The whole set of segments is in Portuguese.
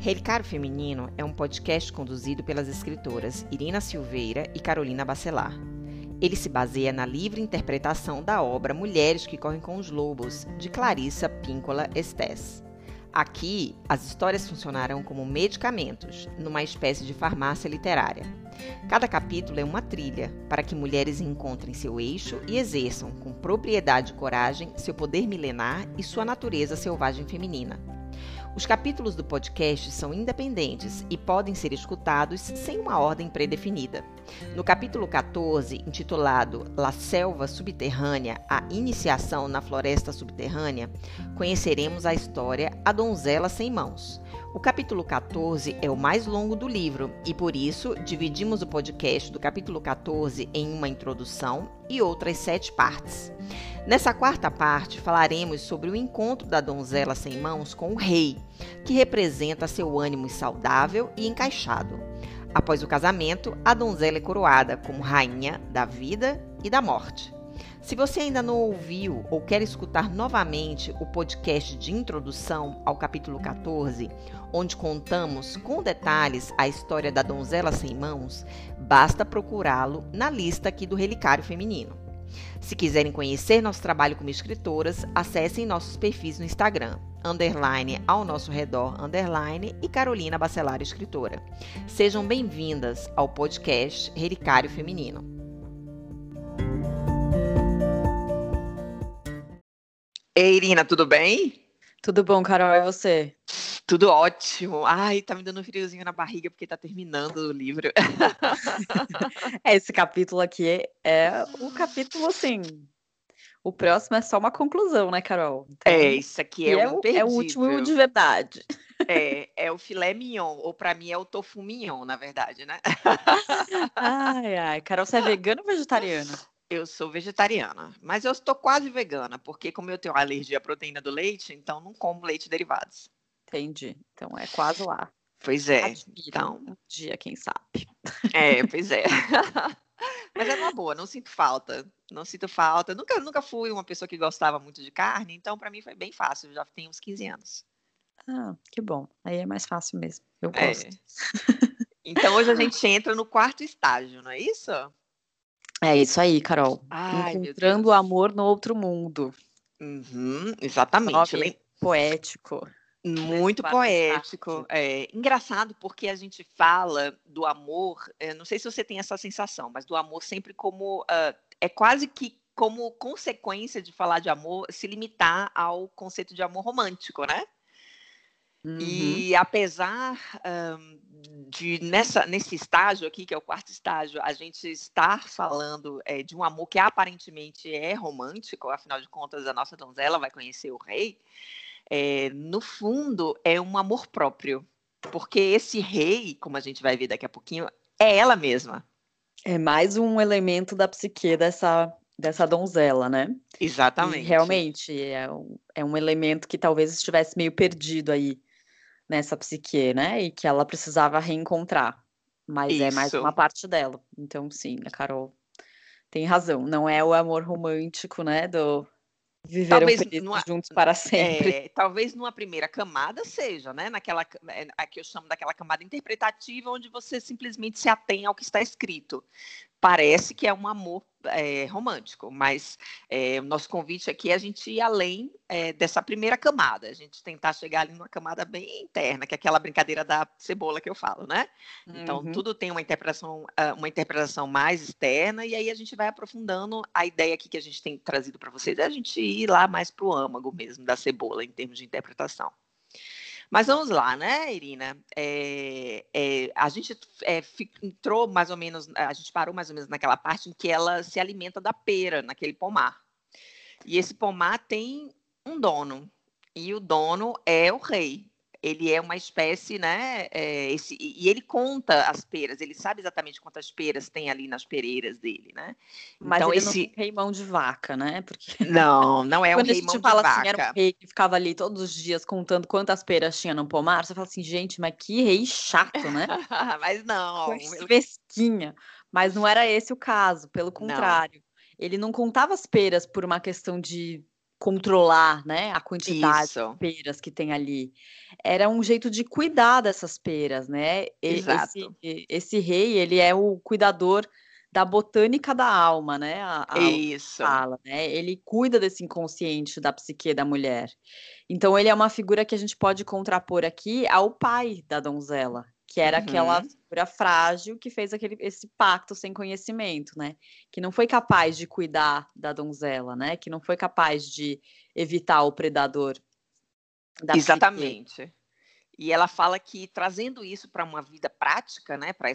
Relicário Feminino é um podcast conduzido pelas escritoras Irina Silveira e Carolina Bacelar. Ele se baseia na livre interpretação da obra Mulheres que Correm com os Lobos, de Clarissa Píncola Estés. Aqui, as histórias funcionarão como medicamentos, numa espécie de farmácia literária. Cada capítulo é uma trilha para que mulheres encontrem seu eixo e exerçam, com propriedade e coragem, seu poder milenar e sua natureza selvagem feminina. Os capítulos do podcast são independentes e podem ser escutados sem uma ordem predefinida. No capítulo 14, intitulado La Selva Subterrânea A Iniciação na Floresta Subterrânea, conheceremos a história A Donzela Sem Mãos. O capítulo 14 é o mais longo do livro e, por isso, dividimos o podcast do capítulo 14 em uma introdução e outras sete partes. Nessa quarta parte, falaremos sobre o encontro da donzela sem mãos com o rei, que representa seu ânimo saudável e encaixado. Após o casamento, a donzela é coroada como rainha da vida e da morte. Se você ainda não ouviu ou quer escutar novamente o podcast de introdução ao capítulo 14, onde contamos com detalhes a história da donzela sem mãos, basta procurá-lo na lista aqui do Relicário Feminino. Se quiserem conhecer nosso trabalho como escritoras, acessem nossos perfis no Instagram, underline ao nosso redor, underline e Carolina Bacelar Escritora. Sejam bem-vindas ao podcast Relicário Feminino. Ei, Irina, tudo bem? Tudo bom, Carol, e você? Tudo ótimo. Ai, tá me dando um friozinho na barriga porque tá terminando o livro. Esse capítulo aqui é o capítulo, assim. O próximo é só uma conclusão, né, Carol? Então, é, isso aqui é, é, o, é o último de verdade. É, é o filé mignon, ou para mim é o tofu mignon, na verdade, né? Ai, ai. Carol, você é vegana ou vegetariana? Eu sou vegetariana, mas eu estou quase vegana, porque como eu tenho alergia à proteína do leite, então não como leite derivados. Entendi. Então é quase lá. Pois é. Admiro então, um dia, quem sabe. É, pois é. Mas é uma boa, não sinto falta. Não sinto falta. Nunca, nunca fui uma pessoa que gostava muito de carne, então para mim foi bem fácil. Eu já tenho uns 15 anos. Ah, que bom. Aí é mais fácil mesmo. Eu é. gosto. É. Então hoje a gente entra no quarto estágio, não é isso? É isso aí, Carol. Ai, Encontrando o amor no outro mundo. Uhum, exatamente. Nome poético. Muito poético. É engraçado porque a gente fala do amor, é, não sei se você tem essa sensação, mas do amor sempre como uh, é quase que como consequência de falar de amor se limitar ao conceito de amor romântico, né? Uhum. E apesar um, de nessa, nesse estágio aqui, que é o quarto estágio, a gente estar falando é, de um amor que aparentemente é romântico, afinal de contas, a nossa donzela vai conhecer o rei é, no fundo, é um amor próprio. Porque esse rei, como a gente vai ver daqui a pouquinho, é ela mesma. É mais um elemento da psique dessa, dessa donzela, né? Exatamente. E realmente, é um, é um elemento que talvez estivesse meio perdido aí nessa psique, né? E que ela precisava reencontrar. Mas Isso. é mais uma parte dela. Então, sim, a Carol tem razão. Não é o amor romântico, né? Do, Viveram talvez numa, juntos para sempre. É, talvez numa primeira camada seja, né? Naquela é, a que eu chamo daquela camada interpretativa, onde você simplesmente se atém ao que está escrito parece que é um amor é, romântico, mas é, o nosso convite aqui é a gente ir além é, dessa primeira camada, a gente tentar chegar ali numa camada bem interna, que é aquela brincadeira da cebola que eu falo, né? Então, uhum. tudo tem uma interpretação, uma interpretação mais externa, e aí a gente vai aprofundando a ideia aqui que a gente tem trazido para vocês, é a gente ir lá mais para o âmago mesmo da cebola, em termos de interpretação. Mas vamos lá, né, Irina? É, é, a gente é, entrou mais ou menos, a gente parou mais ou menos naquela parte em que ela se alimenta da pera, naquele pomar. E esse pomar tem um dono, e o dono é o rei ele é uma espécie, né? É, esse, e ele conta as peras, ele sabe exatamente quantas peras tem ali nas pereiras dele, né? Mas então, ele esse... não é rei mão de vaca, né? Porque... Não, não é um rei mão de vaca. Quando a gente fala assim, era um rei que ficava ali todos os dias contando quantas peras tinha no pomar, você fala assim, gente, mas que rei chato, né? mas não. Fresquinha. Mas não era esse o caso, pelo contrário. Não. Ele não contava as peras por uma questão de controlar, né, a quantidade Isso. de peras que tem ali. Era um jeito de cuidar dessas peras, né? Exato. Esse, esse rei, ele é o cuidador da botânica da alma, né? A, a Isso. Fala, né? Ele cuida desse inconsciente da psique da mulher. Então ele é uma figura que a gente pode contrapor aqui ao pai da donzela, que era uhum. aquela figura frágil que fez aquele, esse pacto sem conhecimento, né? Que não foi capaz de cuidar da donzela, né? Que não foi capaz de evitar o predador. Exatamente. Psique. E ela fala que trazendo isso para uma vida prática, né? Para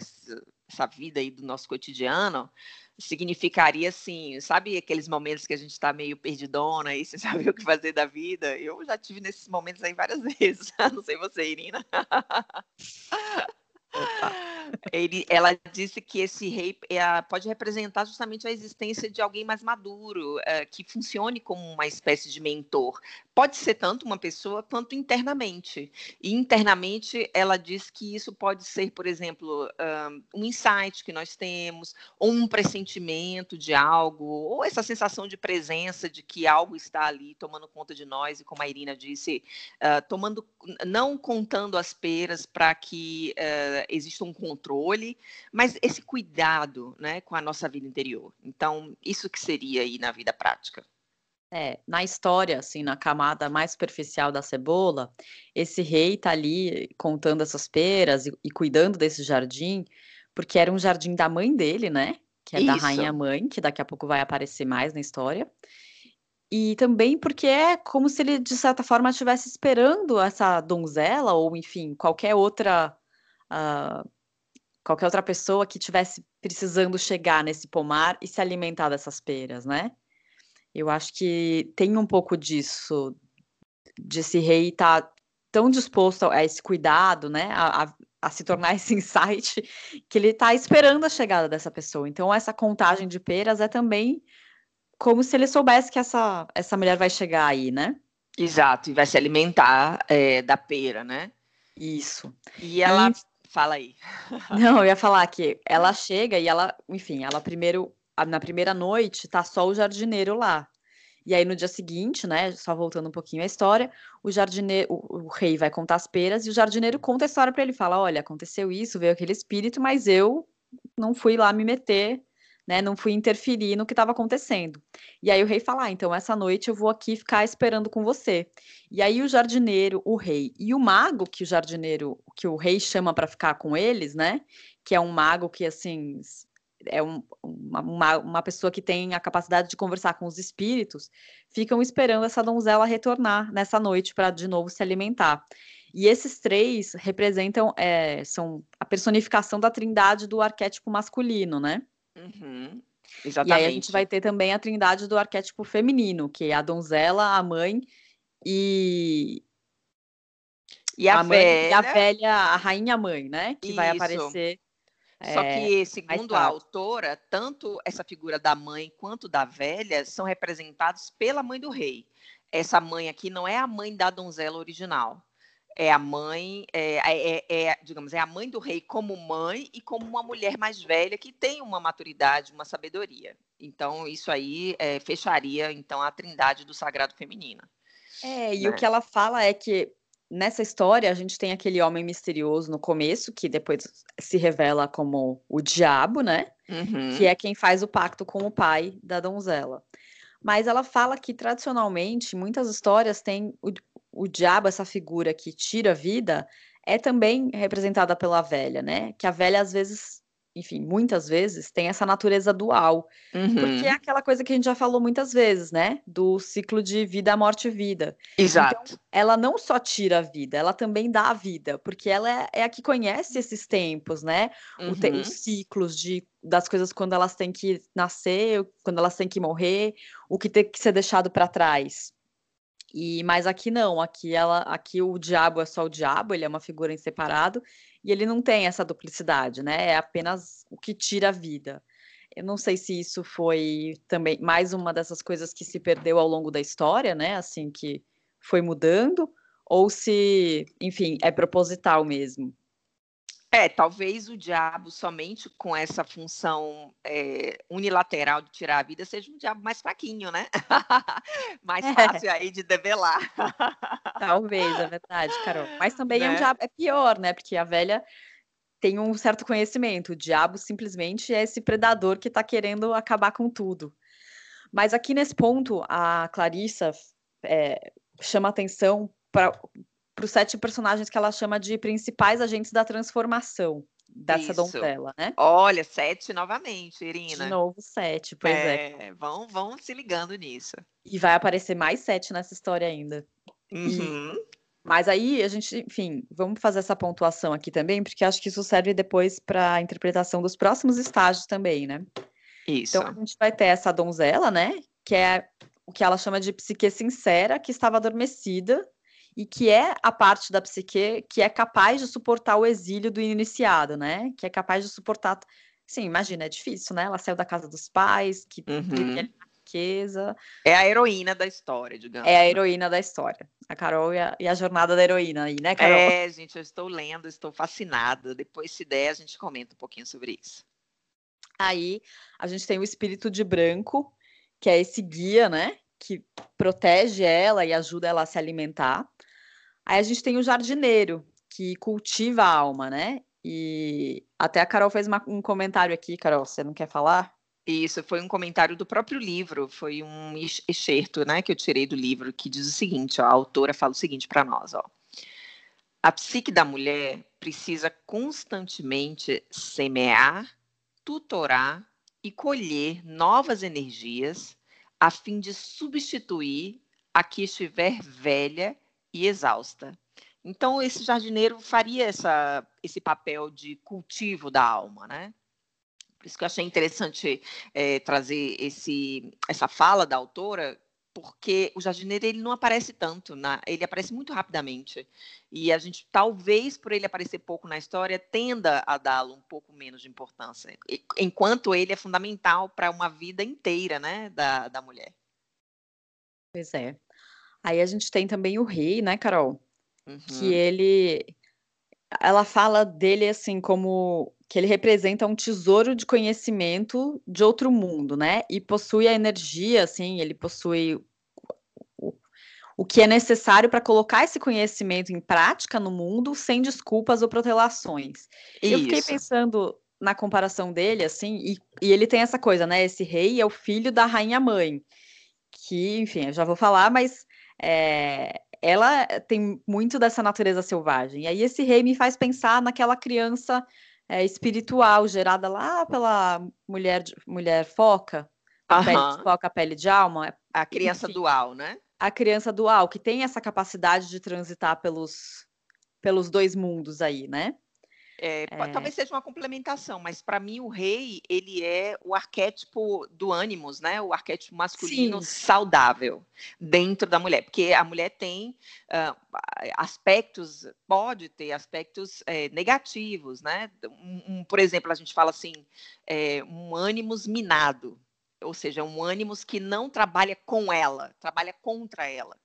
essa vida aí do nosso cotidiano, significaria assim, sabe aqueles momentos que a gente está meio perdidona e você sabe o que fazer da vida? Eu já tive nesses momentos aí várias vezes. Não sei você, Irina. Ele, ela disse que esse rei é, pode representar justamente a existência de alguém mais maduro, é, que funcione como uma espécie de mentor. Pode ser tanto uma pessoa quanto internamente. E internamente, ela diz que isso pode ser, por exemplo, um insight que nós temos, ou um pressentimento de algo, ou essa sensação de presença de que algo está ali tomando conta de nós, e como a Irina disse, uh, tomando, não contando as peras para que uh, exista um controle, mas esse cuidado né, com a nossa vida interior. Então, isso que seria aí na vida prática. É, na história, assim, na camada mais superficial da cebola, esse rei tá ali contando essas peras e, e cuidando desse jardim, porque era um jardim da mãe dele, né? Que é Isso. da rainha mãe, que daqui a pouco vai aparecer mais na história. E também porque é como se ele, de certa forma, estivesse esperando essa donzela, ou enfim, qualquer outra. Uh, qualquer outra pessoa que tivesse precisando chegar nesse pomar e se alimentar dessas peras, né? Eu acho que tem um pouco disso, de esse rei estar tá tão disposto a esse cuidado, né, a, a, a se tornar esse insight, que ele está esperando a chegada dessa pessoa. Então, essa contagem de peras é também como se ele soubesse que essa, essa mulher vai chegar aí, né? Exato, e vai se alimentar é, da pera, né? Isso. E ela. E... Fala aí. Não, eu ia falar que ela chega e ela, enfim, ela primeiro na primeira noite tá só o jardineiro lá. E aí no dia seguinte, né, só voltando um pouquinho a história, o jardineiro, o, o rei vai contar as peras e o jardineiro conta a história para ele, fala: "Olha, aconteceu isso, veio aquele espírito, mas eu não fui lá me meter, né, não fui interferir no que estava acontecendo". E aí o rei fala: ah, "Então essa noite eu vou aqui ficar esperando com você". E aí o jardineiro, o rei e o mago que o jardineiro, que o rei chama para ficar com eles, né, que é um mago que assim é um, uma, uma pessoa que tem a capacidade de conversar com os espíritos, ficam esperando essa donzela retornar nessa noite para de novo se alimentar. E esses três representam, é, são a personificação da trindade do arquétipo masculino, né? Uhum. Exatamente. E aí a gente vai ter também a trindade do arquétipo feminino, que é a donzela, a mãe e. E a, a velha. Mãe, e a velha, a rainha mãe, né? Que Isso. vai aparecer só que, é, segundo a autora, tanto essa figura da mãe quanto da velha são representados pela mãe do rei. Essa mãe aqui não é a mãe da donzela original. É a mãe, é, é, é, é digamos, é a mãe do rei como mãe e como uma mulher mais velha que tem uma maturidade, uma sabedoria. Então, isso aí é, fecharia então a trindade do sagrado feminino. É, e né? o que ela fala é que nessa história, a gente tem aquele homem misterioso no começo, que depois se revela como o diabo, né? Uhum. Que é quem faz o pacto com o pai da donzela. Mas ela fala que, tradicionalmente, muitas histórias têm o, o diabo, essa figura que tira a vida, é também representada pela velha, né? Que a velha, às vezes, enfim, muitas vezes tem essa natureza dual. Uhum. Porque é aquela coisa que a gente já falou muitas vezes, né? Do ciclo de vida, morte e vida. Exato. Então, ela não só tira a vida, ela também dá a vida, porque ela é, é a que conhece esses tempos, né? Uhum. Te, os ciclos de, das coisas quando elas têm que nascer, quando elas têm que morrer, o que tem que ser deixado para trás. E mas aqui não, aqui ela, aqui o diabo é só o diabo, ele é uma figura em separado e ele não tem essa duplicidade, né? É apenas o que tira a vida. Eu não sei se isso foi também mais uma dessas coisas que se perdeu ao longo da história, né? Assim que foi mudando, ou se, enfim, é proposital mesmo. É, talvez o diabo somente com essa função é, unilateral de tirar a vida seja um diabo mais fraquinho, né? mais é. fácil aí de develar. talvez, é verdade, Carol. Mas também né? é um né? diabo, é pior, né? Porque a velha tem um certo conhecimento. O diabo simplesmente é esse predador que está querendo acabar com tudo. Mas aqui nesse ponto, a Clarissa é, chama atenção para os sete personagens que ela chama de principais agentes da transformação dessa Isso. donzela, né? Olha, sete novamente, Irina. De novo, sete, pois é. é. Vão, vão se ligando nisso. E vai aparecer mais sete nessa história ainda. Uhum. E, mas aí a gente, enfim, vamos fazer essa pontuação aqui também, porque acho que isso serve depois para a interpretação dos próximos estágios também, né? Isso. Então a gente vai ter essa donzela, né? Que é o que ela chama de psique sincera, que estava adormecida e que é a parte da psique que é capaz de suportar o exílio do iniciado, né? Que é capaz de suportar. Sim, imagina, é difícil, né? Ela saiu da casa dos pais, que uhum riqueza. É a heroína da história, digamos. É a heroína da história. A Carol e a, e a, jornada da heroína aí, né, Carol? É, gente, eu estou lendo, estou fascinada. Depois, se der, a gente comenta um pouquinho sobre isso. Aí, a gente tem o espírito de branco, que é esse guia, né? Que protege ela e ajuda ela a se alimentar. Aí a gente tem o jardineiro, que cultiva a alma, né? E até a Carol fez uma, um comentário aqui, Carol, você não quer falar? Isso foi um comentário do próprio livro, foi um excerto, né, que eu tirei do livro que diz o seguinte, ó, a autora fala o seguinte para nós, ó. A psique da mulher precisa constantemente semear, tutorar e colher novas energias a fim de substituir a que estiver velha e exausta. Então, esse jardineiro faria essa, esse papel de cultivo da alma, né? Por isso que eu achei interessante é, trazer esse, essa fala da autora, porque o jardineiro ele não aparece tanto, na, ele aparece muito rapidamente. E a gente, talvez por ele aparecer pouco na história, tenda a dá-lo um pouco menos de importância, enquanto ele é fundamental para uma vida inteira né, da, da mulher. Pois é. Aí a gente tem também o rei, né, Carol? Uhum. Que ele. Ela fala dele assim como que ele representa um tesouro de conhecimento de outro mundo, né? E possui a energia, assim, ele possui o, o que é necessário para colocar esse conhecimento em prática no mundo sem desculpas ou protelações. Isso. Eu fiquei pensando na comparação dele, assim, e, e ele tem essa coisa, né? Esse rei é o filho da rainha mãe, que, enfim, eu já vou falar, mas é, ela tem muito dessa natureza selvagem. E aí esse rei me faz pensar naquela criança é, espiritual gerada lá pela mulher, mulher foca, a pele de foca, a pele de alma. A criança enfim, dual, né? A criança dual, que tem essa capacidade de transitar pelos, pelos dois mundos aí, né? É, é... Talvez seja uma complementação, mas para mim o rei ele é o arquétipo do ânimos, né? O arquétipo masculino Sim. saudável dentro da mulher, porque a mulher tem uh, aspectos, pode ter aspectos é, negativos, né? Um, um, por exemplo, a gente fala assim, é, um ânimos minado, ou seja, um ânimos que não trabalha com ela, trabalha contra ela.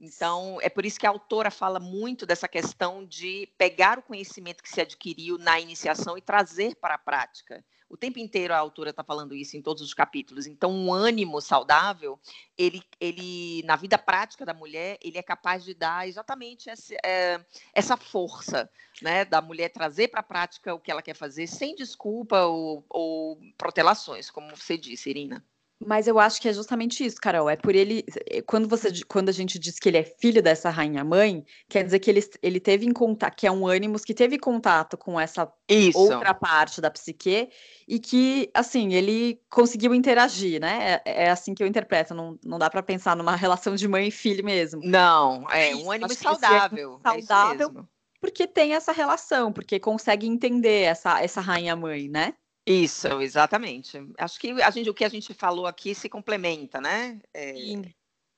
Então, é por isso que a autora fala muito dessa questão de pegar o conhecimento que se adquiriu na iniciação e trazer para a prática. O tempo inteiro a autora está falando isso em todos os capítulos. Então, um ânimo saudável, ele, ele na vida prática da mulher, ele é capaz de dar exatamente essa, é, essa força, né, da mulher trazer para a prática o que ela quer fazer, sem desculpa ou, ou protelações, como você disse, Irina. Mas eu acho que é justamente isso, Carol. É por ele. Eh, quando, você, quando a gente diz que ele é filho dessa rainha-mãe, quer dizer que ele, ele teve em contato, que é um ânimos que teve contato com essa isso. outra parte da psique e que, assim, ele conseguiu interagir, né? É, é assim que eu interpreto. Não, não dá para pensar numa relação de mãe e filho mesmo. Não, é, é um ânimo saudável. É saudável. porque tem essa relação, porque consegue entender essa, essa rainha-mãe, né? Isso, exatamente. Acho que a gente, o que a gente falou aqui se complementa, né? É,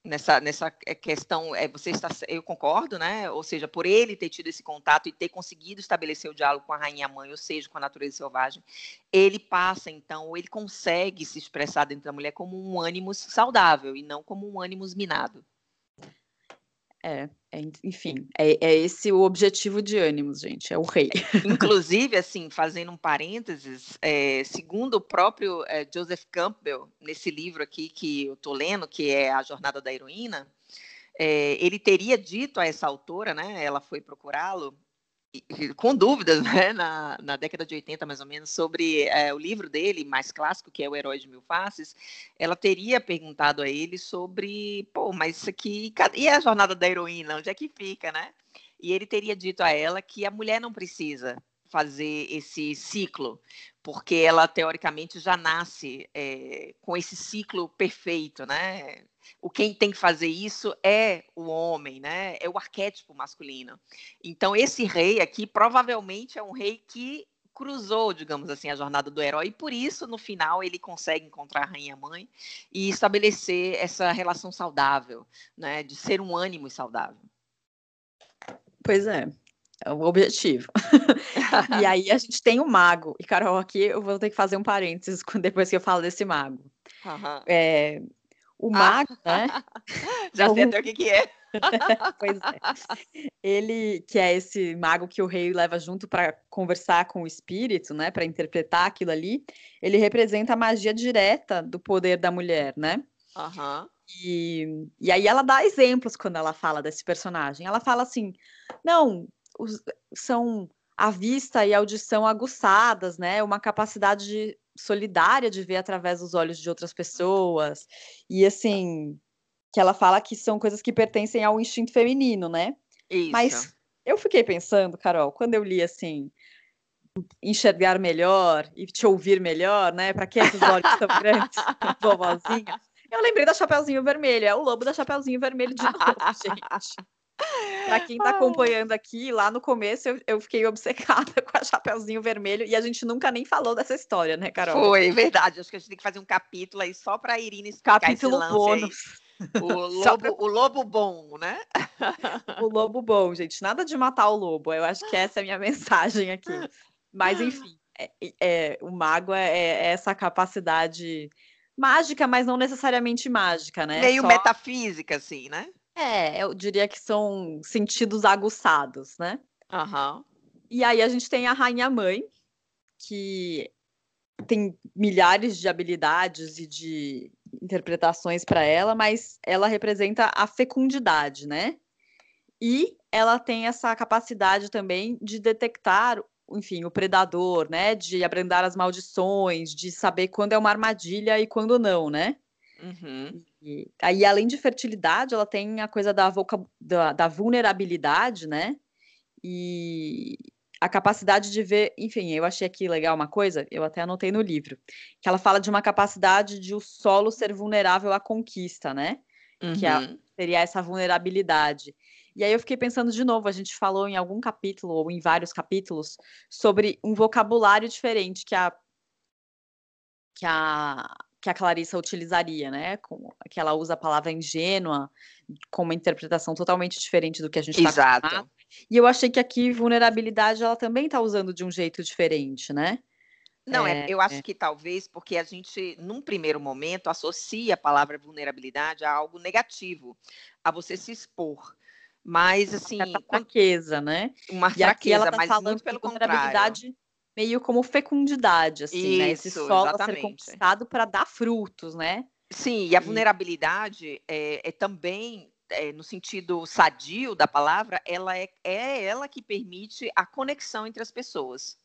nessa, nessa é, questão, é, você está, eu concordo, né? Ou seja, por ele ter tido esse contato e ter conseguido estabelecer o diálogo com a rainha mãe, ou seja, com a natureza selvagem, ele passa então, ou ele consegue se expressar dentro da mulher como um ânimo saudável e não como um ânimo minado. É, é enfim, é, é, esse o objetivo de ânimos, gente, é o rei. Inclusive, assim, fazendo um parênteses, é, segundo o próprio é, Joseph Campbell, nesse livro aqui que eu estou lendo, que é A Jornada da Heroína, é, ele teria dito a essa autora, né, ela foi procurá-lo, com dúvidas, né, na, na, década de 80, mais ou menos, sobre é, o livro dele, mais clássico, que é O Herói de Mil Faces, ela teria perguntado a ele sobre, pô, mas isso aqui, e a jornada da heroína, onde é que fica, né? E ele teria dito a ela que a mulher não precisa fazer esse ciclo, porque ela teoricamente já nasce é, com esse ciclo perfeito, né? O quem tem que fazer isso é o homem, né? É o arquétipo masculino. Então esse rei aqui provavelmente é um rei que cruzou, digamos assim, a jornada do herói, e por isso, no final, ele consegue encontrar a rainha-mãe e estabelecer essa relação saudável, né, de ser um ânimo saudável. Pois é, é o objetivo. e aí a gente tem o mago. E, Carol, aqui eu vou ter que fazer um parênteses depois que eu falo desse mago. Uhum. É, o ah. mago, ah. né? Já sei até o que, que é. pois é. Ele, que é esse mago que o rei leva junto para conversar com o espírito, né, para interpretar aquilo ali, ele representa a magia direta do poder da mulher, né? Uhum. E, e aí ela dá exemplos quando ela fala desse personagem. Ela fala assim: não, os, são a vista e a audição aguçadas, né? Uma capacidade de, solidária de ver através dos olhos de outras pessoas. E assim, que ela fala que são coisas que pertencem ao instinto feminino, né? Isso. Mas eu fiquei pensando, Carol, quando eu li assim, enxergar melhor e te ouvir melhor, né? Para que esses olhos tão grandes, vovozinha? Eu lembrei da Chapeuzinho Vermelho, é o lobo da Chapeuzinho Vermelho de novo, gente. Para quem está acompanhando aqui, lá no começo eu, eu, fiquei obcecada com a Chapeuzinho Vermelho e a gente nunca nem falou dessa história, né, Carol? Foi, verdade. Acho que a gente tem que fazer um capítulo aí só para Irina explicar Capítulo esse bônus. O lobo, pra... o lobo bom, né? o lobo bom, gente. Nada de matar o lobo. Eu acho que essa é a minha mensagem aqui. Mas, enfim, é, é, o mago é, é essa capacidade mágica, mas não necessariamente mágica, né? Meio Só... metafísica, assim, né? É, eu diria que são sentidos aguçados, né? Uhum. E aí a gente tem a Rainha Mãe, que tem milhares de habilidades e de interpretações para ela, mas ela representa a fecundidade, né? E ela tem essa capacidade também de detectar, enfim, o predador, né? De abrandar as maldições, de saber quando é uma armadilha e quando não, né? Uhum. E, aí, além de fertilidade, ela tem a coisa da, da, da vulnerabilidade, né? E a capacidade de ver, enfim, eu achei aqui legal uma coisa, eu até anotei no livro, que ela fala de uma capacidade de o solo ser vulnerável à conquista, né? Uhum. Que é, seria essa vulnerabilidade. E aí eu fiquei pensando de novo, a gente falou em algum capítulo ou em vários capítulos sobre um vocabulário diferente que a que a que a Clarissa utilizaria, né? Com, que ela usa a palavra ingênua com uma interpretação totalmente diferente do que a gente está Exato. E eu achei que aqui vulnerabilidade ela também está usando de um jeito diferente, né? Não, é, é eu acho é. que talvez porque a gente, num primeiro momento, associa a palavra vulnerabilidade a algo negativo, a você se expor. Mas, assim. Uma fraqueza, né? Uma e fraqueza, tá mas muito pelo contrário meio como fecundidade, assim, Isso, né? Esse solo exatamente. a ser conquistado para dar frutos, né? Sim, e a vulnerabilidade é, é também, é, no sentido sadio da palavra, ela é, é ela que permite a conexão entre as pessoas.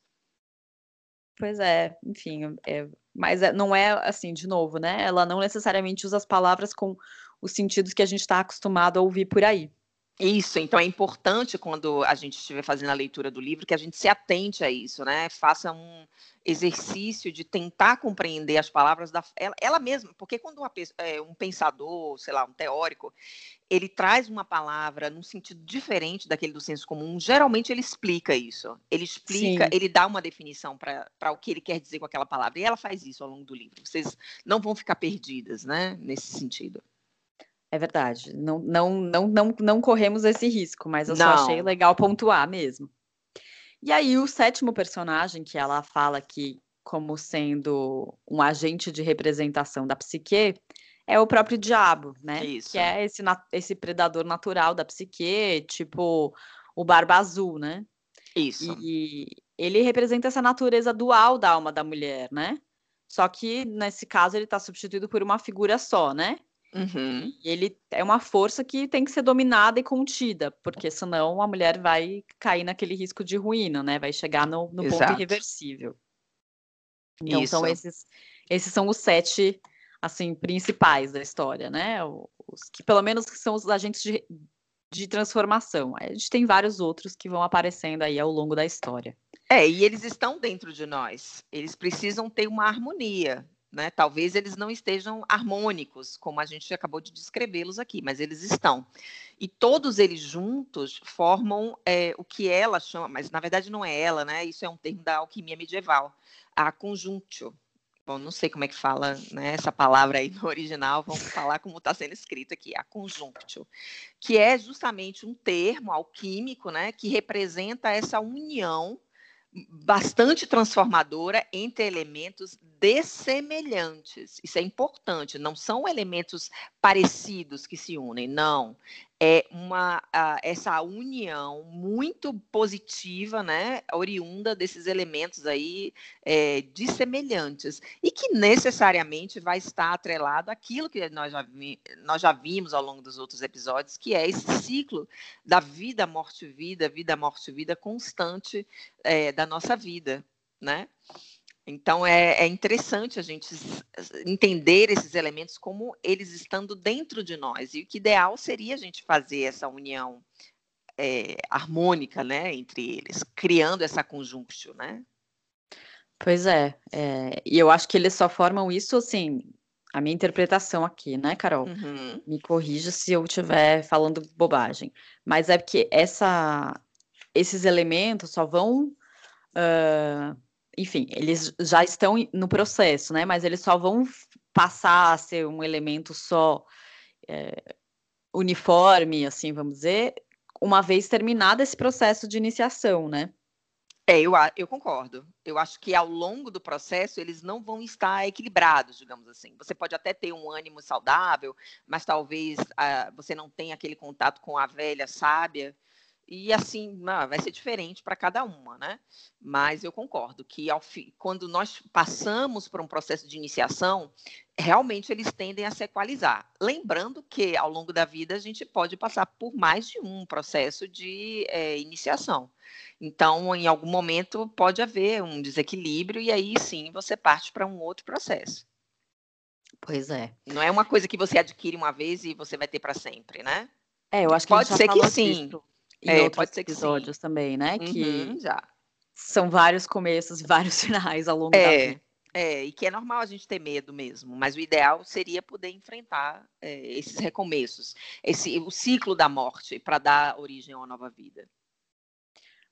Pois é, enfim, é, mas é, não é assim, de novo, né? Ela não necessariamente usa as palavras com os sentidos que a gente está acostumado a ouvir por aí. Isso, então é importante quando a gente estiver fazendo a leitura do livro que a gente se atente a isso, né? Faça um exercício de tentar compreender as palavras da ela, ela mesma, porque quando uma, é, um pensador, sei lá, um teórico, ele traz uma palavra num sentido diferente daquele do senso comum, geralmente ele explica isso. Ele explica, Sim. ele dá uma definição para o que ele quer dizer com aquela palavra. E ela faz isso ao longo do livro. Vocês não vão ficar perdidas, né? Nesse sentido. É verdade. Não, não, não, não, não corremos esse risco, mas eu não. só achei legal pontuar mesmo. E aí, o sétimo personagem que ela fala aqui como sendo um agente de representação da psique é o próprio diabo, né? Isso. Que é esse, esse predador natural da psique, tipo o Barba Azul, né? Isso. E ele representa essa natureza dual da alma da mulher, né? Só que nesse caso ele está substituído por uma figura só, né? Uhum. ele é uma força que tem que ser dominada e contida, porque senão a mulher vai cair naquele risco de ruína, né? Vai chegar no, no ponto irreversível. Então Isso. são esses, esses são os sete assim principais da história, né? Os que pelo menos são os agentes de, de transformação. A gente tem vários outros que vão aparecendo aí ao longo da história. É, e eles estão dentro de nós. Eles precisam ter uma harmonia. Né? Talvez eles não estejam harmônicos, como a gente acabou de descrevê-los aqui, mas eles estão. E todos eles juntos formam é, o que ela chama, mas na verdade não é ela, né? Isso é um termo da alquimia medieval, a conjuntio. Bom, não sei como é que fala né, essa palavra aí no original, vamos falar como está sendo escrito aqui, a conjunctio, que é justamente um termo alquímico, né, que representa essa união bastante transformadora entre elementos dessemelhantes. Isso é importante, não são elementos parecidos que se unem, não é uma uh, essa união muito positiva, né, oriunda desses elementos aí é, dissemelhantes e que necessariamente vai estar atrelado àquilo que nós já, vi, nós já vimos ao longo dos outros episódios, que é esse ciclo da vida, morte, vida, vida, morte, vida constante é, da nossa vida, né? Então é, é, interessante a gente entender esses elementos como eles estando dentro de nós. E o que ideal seria a gente fazer essa união é, harmônica né, entre eles, criando essa conjunção, né? Pois é, é, e eu acho que eles só formam isso assim, a minha interpretação aqui, né, Carol? Uhum. Me corrija se eu estiver falando bobagem. Mas é porque essa, esses elementos só vão. Uh, enfim, eles já estão no processo, né? Mas eles só vão passar a ser um elemento só é, uniforme, assim, vamos dizer, uma vez terminado esse processo de iniciação, né? É, eu, eu concordo. Eu acho que ao longo do processo eles não vão estar equilibrados, digamos assim. Você pode até ter um ânimo saudável, mas talvez ah, você não tenha aquele contato com a velha sábia e assim vai ser diferente para cada uma, né? Mas eu concordo que ao fi, quando nós passamos por um processo de iniciação, realmente eles tendem a se equalizar. Lembrando que ao longo da vida a gente pode passar por mais de um processo de é, iniciação. Então, em algum momento pode haver um desequilíbrio e aí sim você parte para um outro processo. Pois é. Não é uma coisa que você adquire uma vez e você vai ter para sempre, né? É, eu acho que pode ser que sim. Disso em é, outros episódios também, né? Uhum, que já. são vários começos e vários finais ao longo é, da vida. É, e que é normal a gente ter medo mesmo, mas o ideal seria poder enfrentar é, esses recomeços, esse, o ciclo da morte para dar origem a uma nova vida.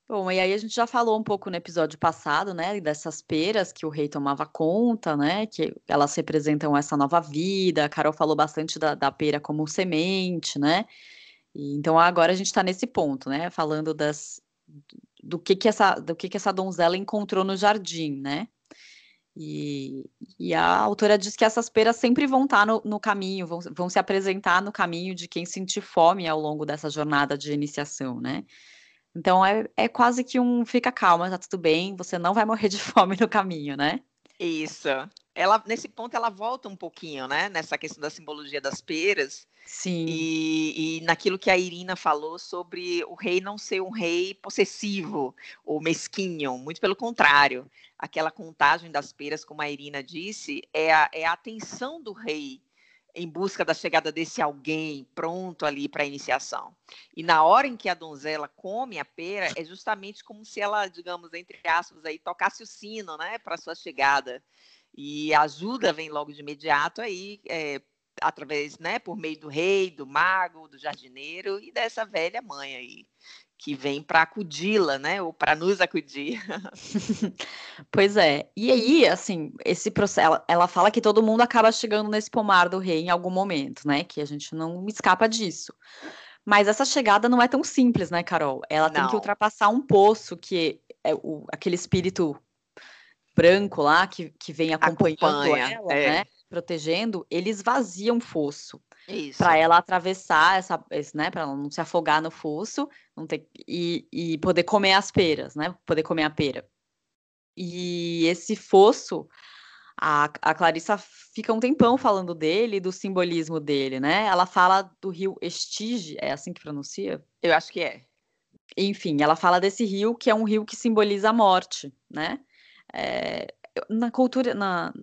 Bom, e aí a gente já falou um pouco no episódio passado, né, dessas peras que o rei tomava conta, né, que elas representam essa nova vida. A Carol falou bastante da, da pera como semente, né, e, então agora a gente está nesse ponto, né? Falando das do que que essa do que que essa donzela encontrou no jardim, né? E, e a autora diz que essas peras sempre vão estar tá no, no caminho, vão, vão se apresentar no caminho de quem sentir fome ao longo dessa jornada de iniciação, né? Então é, é quase que um fica calma, tá tudo bem, você não vai morrer de fome no caminho, né? Isso. Ela, nesse ponto, ela volta um pouquinho, né? Nessa questão da simbologia das peras. Sim. E, e naquilo que a Irina falou sobre o rei não ser um rei possessivo ou mesquinho, muito pelo contrário. Aquela contagem das peras, como a Irina disse, é a, é a atenção do rei em busca da chegada desse alguém pronto ali para a iniciação. E na hora em que a donzela come a pera, é justamente como se ela, digamos, entre aspas, aí, tocasse o sino né, para sua chegada. E a ajuda vem logo de imediato aí, é, através, né, por meio do rei, do mago, do jardineiro e dessa velha mãe aí que vem para acudi-la, né? Ou para nos acudir. pois é. E aí, assim, esse processo, ela, ela, fala que todo mundo acaba chegando nesse pomar do rei em algum momento, né? Que a gente não escapa disso. Mas essa chegada não é tão simples, né, Carol? Ela não. tem que ultrapassar um poço que é o, aquele espírito branco lá que, que vem acompanhando Acompanha, ela, é. né? protegendo, ele esvazia um fosso. Para ela atravessar essa, esse, né? Para ela não se afogar no fosso não ter, e, e poder comer as peras, né? Poder comer a pera. E esse fosso, a, a Clarissa fica um tempão falando dele, do simbolismo dele, né? Ela fala do rio Estige, é assim que pronuncia? Eu acho que é. Enfim, ela fala desse rio que é um rio que simboliza a morte, né? É, na cultura, na,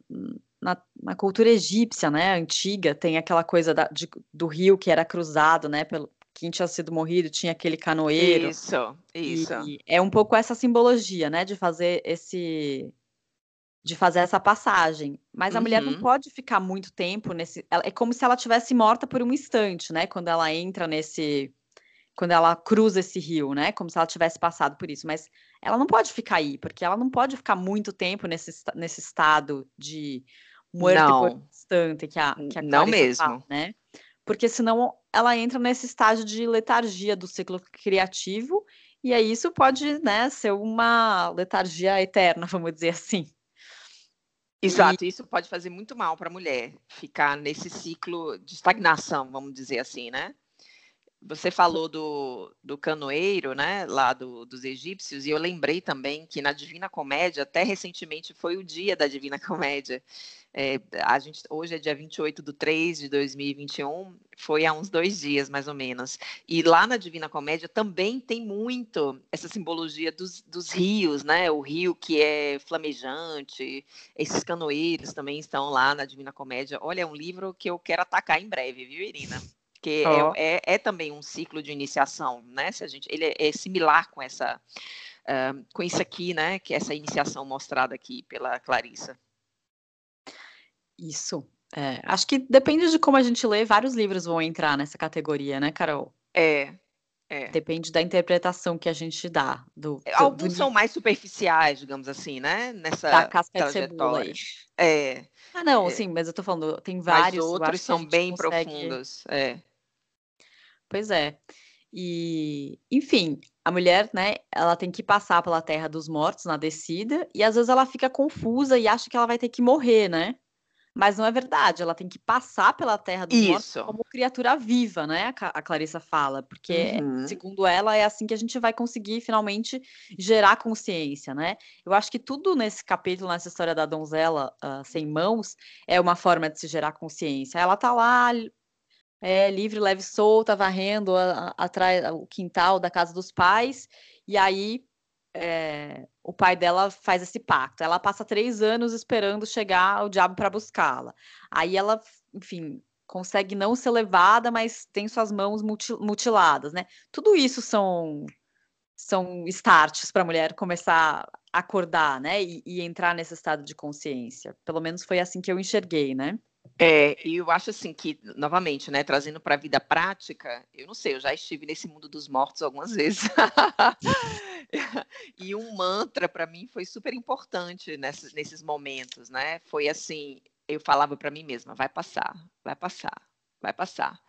na, na, cultura egípcia, né, antiga, tem aquela coisa da, de, do rio que era cruzado, né, pelo quem tinha sido morrido tinha aquele canoeiro. Isso, isso. é um pouco essa simbologia, né, de fazer esse de fazer essa passagem. Mas a uhum. mulher não uhum. pode ficar muito tempo nesse. É como se ela tivesse morta por um instante, né? Quando ela entra nesse. Quando ela cruza esse rio, né? Como se ela tivesse passado por isso. Mas ela não pode ficar aí, porque ela não pode ficar muito tempo nesse, nesse estado de muerte por instante que a, que a Não mesmo. Fala, né? Porque senão ela entra nesse estágio de letargia do ciclo criativo, e aí isso pode né, ser uma letargia eterna, vamos dizer assim. Exato, e... isso pode fazer muito mal para a mulher, ficar nesse ciclo de estagnação, vamos dizer assim, né? Você falou do, do canoeiro, né, lá do, dos egípcios, e eu lembrei também que na Divina Comédia, até recentemente foi o dia da Divina Comédia. É, a gente, hoje é dia 28 de 3 de 2021, foi há uns dois dias, mais ou menos. E lá na Divina Comédia também tem muito essa simbologia dos, dos rios, né? O rio que é flamejante, esses canoeiros também estão lá na Divina Comédia. Olha, é um livro que eu quero atacar em breve, viu, Irina? Porque oh. é, é, é, também um ciclo de iniciação, né? Se a gente, ele é, é similar com essa, uh, com isso aqui, né? Que é essa iniciação mostrada aqui pela Clarissa. Isso. É, acho que depende de como a gente lê, vários livros vão entrar nessa categoria, né, Carol? É, é. Depende da interpretação que a gente dá. Do, do Alguns do... são mais superficiais, digamos assim, né? Nessa da casca de cebola aí. É. Ah, não, é. sim, mas eu tô falando, tem vários. Mas outros são bem consegue... profundos. É. Pois é. E, enfim, a mulher, né, ela tem que passar pela terra dos mortos na descida, e às vezes ela fica confusa e acha que ela vai ter que morrer, né? Mas não é verdade, ela tem que passar pela terra dos Isso. mortos como criatura viva, né? A Clarissa fala, porque, uhum. segundo ela, é assim que a gente vai conseguir finalmente gerar consciência, né? Eu acho que tudo nesse capítulo, nessa história da donzela uh, sem mãos, é uma forma de se gerar consciência. Ela tá lá é, livre, leve, solta, varrendo atrás o quintal da casa dos pais, e aí é, o pai dela faz esse pacto. Ela passa três anos esperando chegar o diabo para buscá-la. Aí ela, enfim, consegue não ser levada, mas tem suas mãos mutiladas, né? Tudo isso são são starts para a mulher começar a acordar, né? E, e entrar nesse estado de consciência. Pelo menos foi assim que eu enxerguei, né? É, eu acho assim que, novamente, né, trazendo para a vida prática, eu não sei, eu já estive nesse mundo dos mortos algumas vezes. e um mantra para mim foi super importante nessas, nesses momentos, né? Foi assim, eu falava para mim mesma, vai passar, vai passar, vai passar.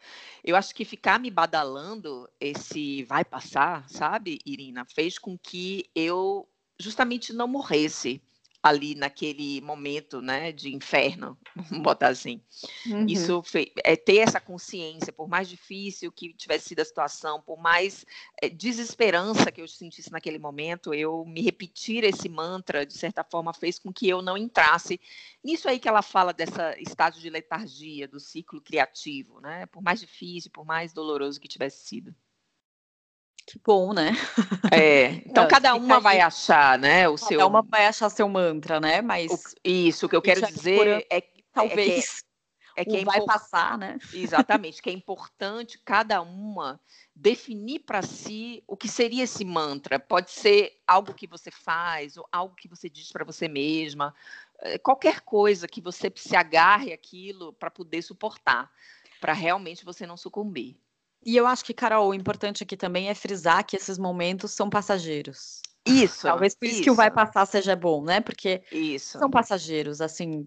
Eu acho que ficar me badalando esse vai passar, sabe, Irina, fez com que eu justamente não morresse ali naquele momento, né, de inferno, vamos botar assim. Uhum. Isso é ter essa consciência, por mais difícil que tivesse sido a situação, por mais é, desesperança que eu sentisse naquele momento, eu me repetir esse mantra, de certa forma, fez com que eu não entrasse nisso aí que ela fala dessa estágio de letargia, do ciclo criativo, né, por mais difícil, por mais doloroso que tivesse sido. Que bom, né? É, então cada uma vai achar, né, o cada seu... Cada uma vai achar seu mantra, né, mas... O, isso, o que eu quero dizer é, é que... Talvez... É que, é que vai passar, né? Exatamente, que é importante cada uma definir para si o que seria esse mantra. Pode ser algo que você faz, ou algo que você diz para você mesma, eh, qualquer coisa que você se agarre aquilo para poder suportar, para realmente você não sucumbir. E eu acho que, Carol, o importante aqui também é frisar que esses momentos são passageiros. Isso. Talvez por isso, isso que o vai passar seja bom, né? Porque isso. são passageiros, assim.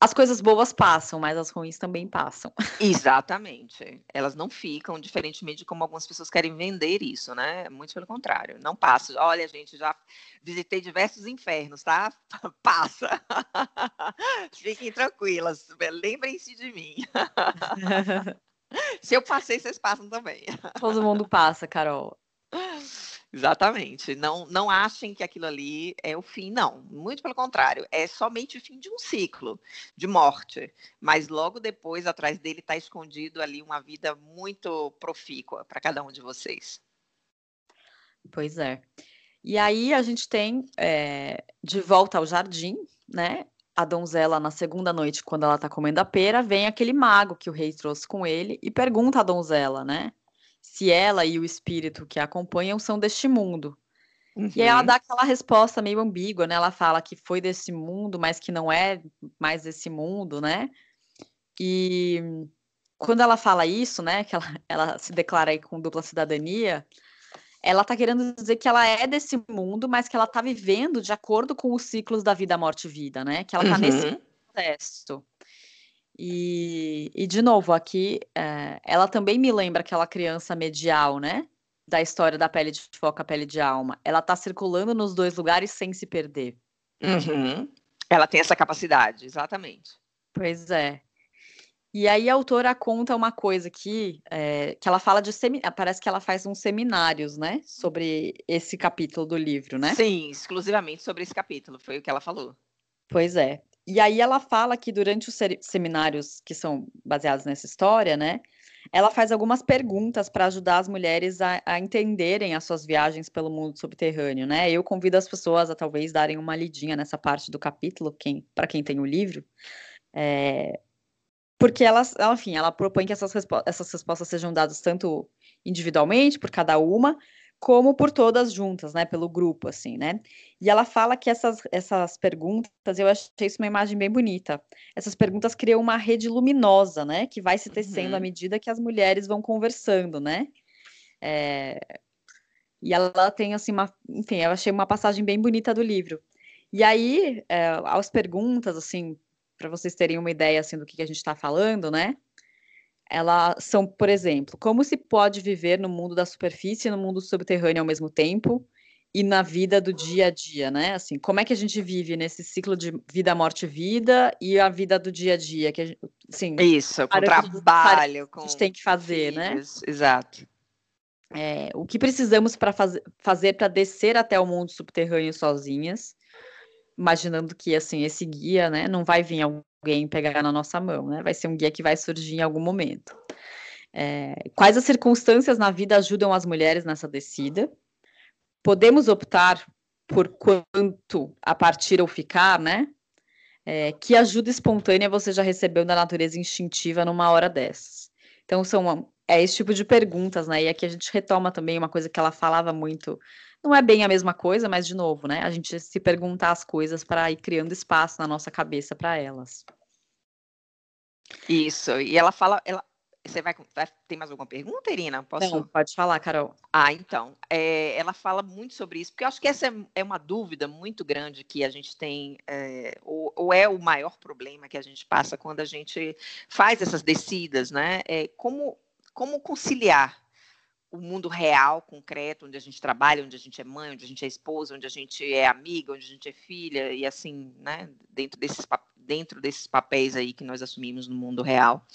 as coisas boas passam, mas as ruins também passam. Exatamente. Elas não ficam, diferentemente de como algumas pessoas querem vender isso, né? Muito pelo contrário. Não passa. Olha, gente, já visitei diversos infernos, tá? Passa. Fiquem tranquilas. Lembrem-se de mim. Se eu passei, vocês passam também. Todo mundo passa, Carol. Exatamente. Não, não achem que aquilo ali é o fim, não. Muito pelo contrário. É somente o fim de um ciclo de morte. Mas logo depois, atrás dele, está escondido ali uma vida muito profícua para cada um de vocês. Pois é. E aí a gente tem é, de volta ao jardim, né? A donzela, na segunda noite, quando ela está comendo a pera, vem aquele mago que o rei trouxe com ele e pergunta à donzela, né? se ela e o espírito que a acompanham são deste mundo. Uhum. E aí ela uhum. dá aquela resposta meio ambígua, né? Ela fala que foi desse mundo, mas que não é mais desse mundo, né? E quando ela fala isso, né, que ela, ela se declara aí com dupla cidadania, ela tá querendo dizer que ela é desse mundo, mas que ela tá vivendo de acordo com os ciclos da vida, morte e vida, né? Que ela tá uhum. nesse processo. E, e de novo, aqui, é, ela também me lembra aquela criança medial, né? Da história da pele de foca, pele de alma. Ela tá circulando nos dois lugares sem se perder. Uhum. Ela tem essa capacidade, exatamente. Pois é. E aí a autora conta uma coisa aqui, é, que ela fala de parece que ela faz uns seminários, né, sobre esse capítulo do livro, né? Sim, exclusivamente sobre esse capítulo, foi o que ela falou. Pois é. E aí ela fala que durante os seminários que são baseados nessa história, né, ela faz algumas perguntas para ajudar as mulheres a, a, entenderem as suas viagens pelo mundo subterrâneo, né? Eu convido as pessoas a talvez darem uma lidinha nessa parte do capítulo, quem, para quem tem o livro, é, porque ela, enfim, ela propõe que essas, respo essas respostas sejam dadas tanto individualmente por cada uma, como por todas juntas, né, pelo grupo, assim, né? E ela fala que essas, essas perguntas, eu achei isso uma imagem bem bonita. Essas perguntas criam uma rede luminosa, né, que vai se tecendo uhum. à medida que as mulheres vão conversando, né? É... E ela tem, assim, uma, enfim, eu achei uma passagem bem bonita do livro. E aí, é, as perguntas, assim, para vocês terem uma ideia, assim, do que, que a gente está falando, né? elas são, por exemplo, como se pode viver no mundo da superfície e no mundo subterrâneo ao mesmo tempo e na vida do dia a dia, né? Assim, como é que a gente vive nesse ciclo de vida, morte, vida e a vida do dia a dia, que gente, assim, isso, com trabalho, com a gente tem que fazer, né? filhos, né? Exato. É, o que precisamos para faz, fazer para descer até o mundo subterrâneo sozinhas, imaginando que assim esse guia, né, não vai vir alguém pegar na nossa mão, né? Vai ser um guia que vai surgir em algum momento. É, quais as circunstâncias na vida ajudam as mulheres nessa descida? Podemos optar por quanto a partir ou ficar, né? É, que ajuda espontânea você já recebeu da natureza instintiva numa hora dessas? Então, são é esse tipo de perguntas, né? E aqui a gente retoma também uma coisa que ela falava muito. Não é bem a mesma coisa, mas de novo, né? A gente se perguntar as coisas para ir criando espaço na nossa cabeça para elas. Isso, e ela fala, ela, você vai, vai, tem mais alguma pergunta, Irina? Posso? Não, pode falar, Carol. Ah, então, é, ela fala muito sobre isso, porque eu acho que essa é, é uma dúvida muito grande que a gente tem, é, ou, ou, é o maior problema que a gente passa quando a gente faz essas descidas, né? É, como, como conciliar o mundo real, concreto, onde a gente trabalha, onde a gente é mãe, onde a gente é esposa, onde a gente é amiga, onde a gente é filha, e assim, né, dentro desses, dentro desses papéis aí que nós assumimos no mundo real.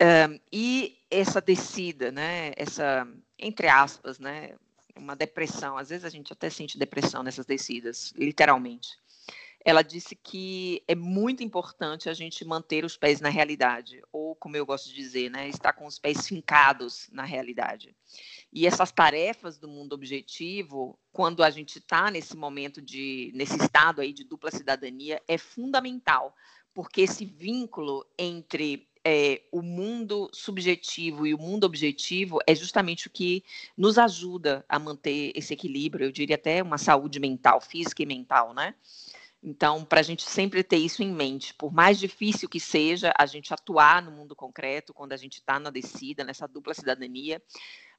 Um, e essa descida, né, essa, entre aspas, né, uma depressão, às vezes a gente até sente depressão nessas descidas, literalmente ela disse que é muito importante a gente manter os pés na realidade, ou como eu gosto de dizer, né, estar com os pés fincados na realidade. E essas tarefas do mundo objetivo, quando a gente está nesse momento de, nesse estado aí de dupla cidadania, é fundamental, porque esse vínculo entre é, o mundo subjetivo e o mundo objetivo é justamente o que nos ajuda a manter esse equilíbrio, eu diria até uma saúde mental, física e mental, né? Então, para a gente sempre ter isso em mente, por mais difícil que seja a gente atuar no mundo concreto, quando a gente está na descida, nessa dupla cidadania,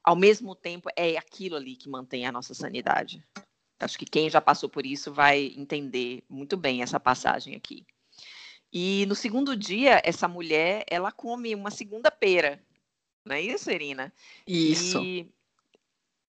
ao mesmo tempo é aquilo ali que mantém a nossa sanidade. Acho que quem já passou por isso vai entender muito bem essa passagem aqui. E no segundo dia, essa mulher, ela come uma segunda pera. Não é isso, Irina? Isso. E,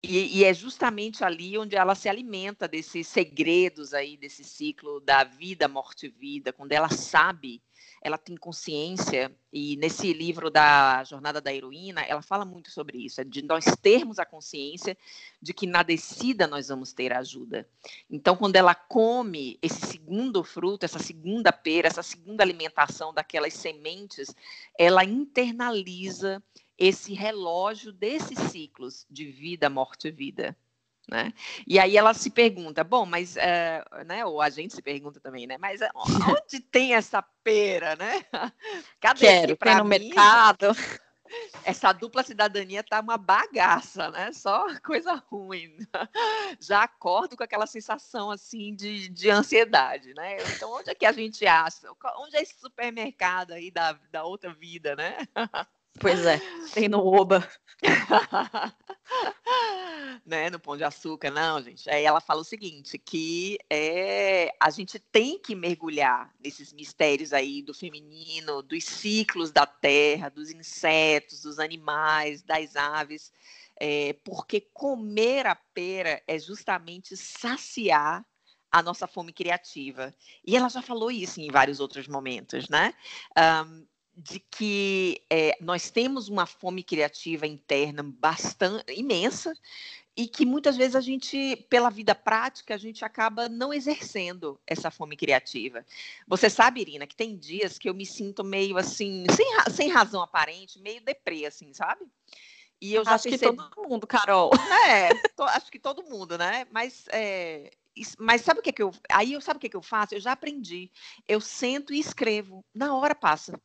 e, e, é justamente ali onde ela se alimenta desses segredos aí, desse ciclo da vida, morte e vida, quando ela sabe ela tem consciência, e nesse livro da Jornada da Heroína, ela fala muito sobre isso, é de nós termos a consciência de que na descida nós vamos ter ajuda. Então, quando ela come esse segundo fruto, essa segunda pera, essa segunda alimentação daquelas sementes, ela internaliza esse relógio desses ciclos de vida, morte e vida. Né? E aí ela se pergunta, bom, mas, uh, né, ou a gente se pergunta também, né, mas uh, onde tem essa pera, né? Cadê Quero, tem no mim, mercado. Essa dupla cidadania tá uma bagaça, né? Só coisa ruim. Já acordo com aquela sensação assim de, de ansiedade, né? Então, onde é que a gente acha? Onde é esse supermercado aí da, da outra vida, né? Pois é, tem no Oba. né, no Pão de Açúcar, não, gente. Aí ela fala o seguinte, que é, a gente tem que mergulhar nesses mistérios aí do feminino, dos ciclos da terra, dos insetos, dos animais, das aves, é, porque comer a pera é justamente saciar a nossa fome criativa. E ela já falou isso em vários outros momentos, né? Um, de que é, nós temos uma fome criativa interna bastante imensa e que muitas vezes a gente, pela vida prática, a gente acaba não exercendo essa fome criativa. Você sabe, Irina, que tem dias que eu me sinto meio assim, sem, sem razão aparente, meio deprê, assim, sabe? E eu já acho percebi... que todo mundo, Carol. É, to, acho que todo mundo, né? Mas é, mas sabe o que, que eu. Aí eu sabe o que, que eu faço? Eu já aprendi. Eu sento e escrevo. Na hora passa.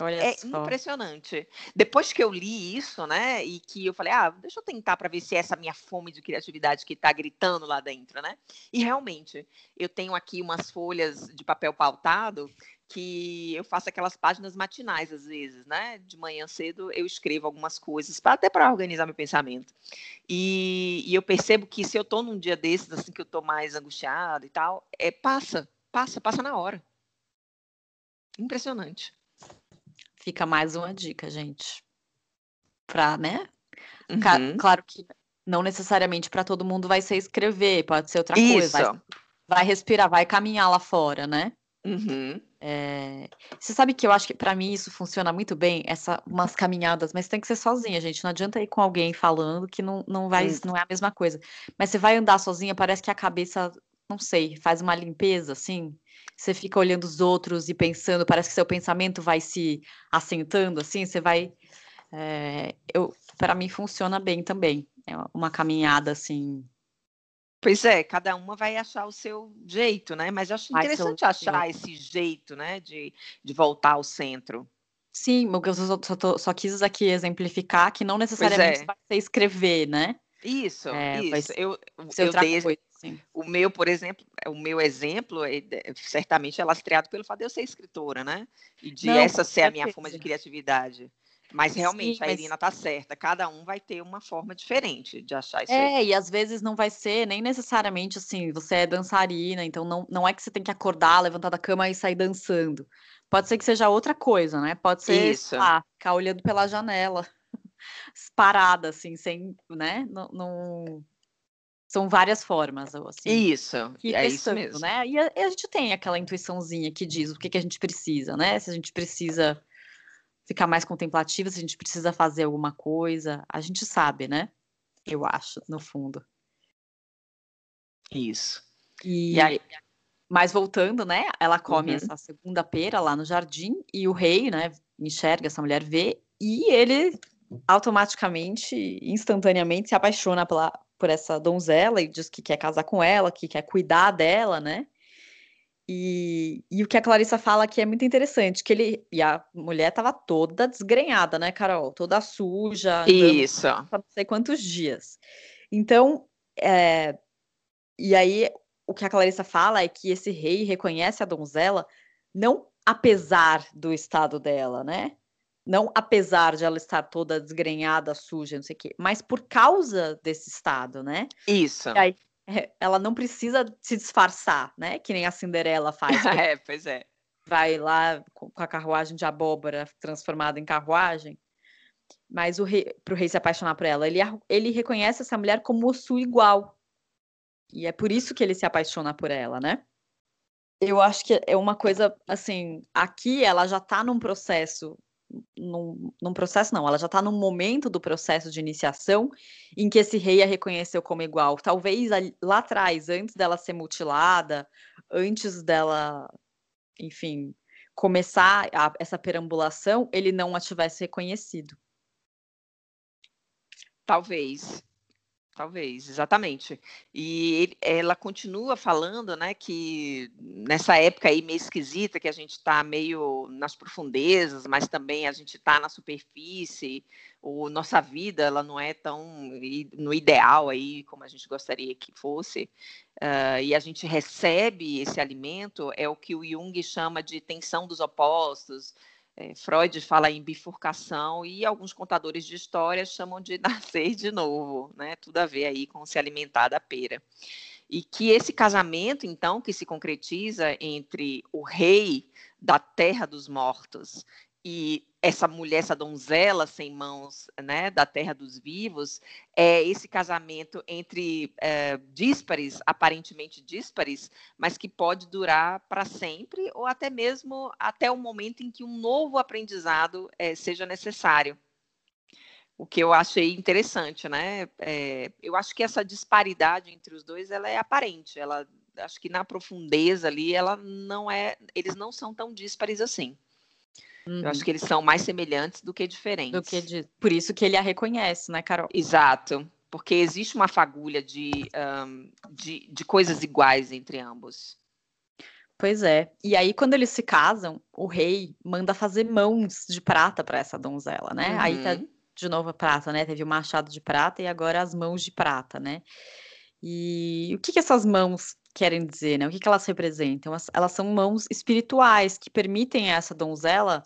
Olha é só. impressionante. Depois que eu li isso, né, e que eu falei, ah, deixa eu tentar para ver se é essa minha fome de criatividade que está gritando lá dentro, né? E realmente, eu tenho aqui umas folhas de papel pautado que eu faço aquelas páginas matinais às vezes, né? De manhã cedo eu escrevo algumas coisas, pra, até para organizar meu pensamento. E, e, eu percebo que se eu estou num dia desses, assim, que eu estou mais angustiada e tal, é passa, passa, passa na hora. Impressionante. Fica mais uma dica, gente. Pra, né? Uhum. Claro que não necessariamente para todo mundo vai ser escrever, pode ser outra Isso. coisa. Vai, vai, respirar, vai caminhar lá fora, né? Uhum. É... Você sabe que eu acho que para mim isso funciona muito bem, essa umas caminhadas, mas tem que ser sozinha, gente. Não adianta ir com alguém falando que não, não vai, uhum. não é a mesma coisa. Mas você vai andar sozinha, parece que a cabeça, não sei, faz uma limpeza, assim você fica olhando os outros e pensando, parece que seu pensamento vai se assentando, assim, você vai. É, eu, para mim funciona bem também. É uma caminhada assim. Pois é, cada uma vai achar o seu jeito, né? Mas eu acho interessante achar esse jeito, né, de, de voltar ao centro. Sim, eu só, só, só quis aqui exemplificar que não necessariamente é. vai ser escrever, né? Isso, é, isso. Eu, eu dei, Sim. O meu, por exemplo, o meu exemplo, é, certamente é lastreado pelo fato de eu ser escritora, né? E de Não, essa ser a minha forma de criatividade. Mas realmente Sim, a Irina está certa, cada um vai ter uma forma diferente de achar isso. É, aí. e às vezes não vai ser nem necessariamente assim, você é dançarina, então não, não é que você tem que acordar, levantar da cama e sair dançando. Pode ser que seja outra coisa, né? Pode ser isso. Ah, ficar olhando pela janela, parada, assim, sem, né? Não, não, são várias formas, assim. Isso, é isso mesmo. Né? E a, e a, gente tem aquela intuiçãozinha que diz o que, que a gente precisa, né? Se a gente precisa ficar mais contemplativa, se a gente precisa fazer alguma coisa, a gente sabe, né? Eu acho, no fundo. Isso. E, e aí... Mas voltando, né? Ela come uhum. essa segunda pera lá no jardim e o rei, né? Enxerga essa mulher, vê e ele automaticamente, instantaneamente se apaixona pela, por essa donzela e diz que quer casar com ela, que quer cuidar dela, né? E, e o que a Clarissa fala que é muito interessante, que ele e a mulher tava toda desgrenhada, né, Carol? Toda suja. Isso. Não sei quantos dias. Então, é, e aí o que a Clarissa fala é que esse rei reconhece a donzela não apesar do estado dela, né? Não apesar de ela estar toda desgrenhada, suja, não sei o quê, mas por causa desse estado, né? Isso. E aí, é, ela não precisa se disfarçar, né? Que nem a Cinderela faz. é, pois é. vai lá com a carruagem de abóbora transformada em carruagem. Mas o rei, pro rei se apaixonar por ela, ele, ele reconhece essa mulher como sua igual. E é por isso que ele se apaixona por ela, né? Eu acho que é uma coisa, assim, aqui ela já tá num processo num, num, processo, não, ela já está num momento do processo de iniciação em que esse rei a reconheceu como igual. Talvez lá atrás, antes dela ser mutilada, antes dela, enfim, começar a, essa perambulação, ele não a tivesse reconhecido. Talvez. Talvez, exatamente. E ele, ela continua falando, né, que nessa época aí meio esquisita, que a gente está meio nas profundezas, mas também a gente está na superfície, o nossa vida ela não é tão no ideal aí como a gente gostaria que fosse, uh, e a gente recebe esse alimento, é o que o Jung chama de tensão dos opostos, é, Freud fala em bifurcação e alguns contadores de história chamam de nascer de novo, né? Tudo a ver aí com se alimentar da pera. E que esse casamento, então, que se concretiza entre o rei da terra dos mortos e essa mulher, essa donzela sem mãos, né, da terra dos vivos, é esse casamento entre é, díspares, aparentemente díspares, mas que pode durar para sempre ou até mesmo até o momento em que um novo aprendizado é, seja necessário. O que eu achei interessante, né? É, eu acho que essa disparidade entre os dois ela é aparente. Ela, acho que na profundeza ali, ela não é, eles não são tão díspares assim. Uhum. Eu acho uhum. que eles são mais semelhantes do que diferentes. Do que de... Por isso que ele a reconhece, né, Carol? Exato. Porque existe uma fagulha de, um, de, de coisas iguais entre ambos. Pois é. E aí, quando eles se casam, o rei manda fazer mãos de prata para essa donzela, né? Uhum. Aí tá uhum. de novo a prata, né? Teve o machado de prata e agora as mãos de prata, né? E o que, que essas mãos querem dizer, né? O que, que elas representam? Elas, elas são mãos espirituais que permitem a essa donzela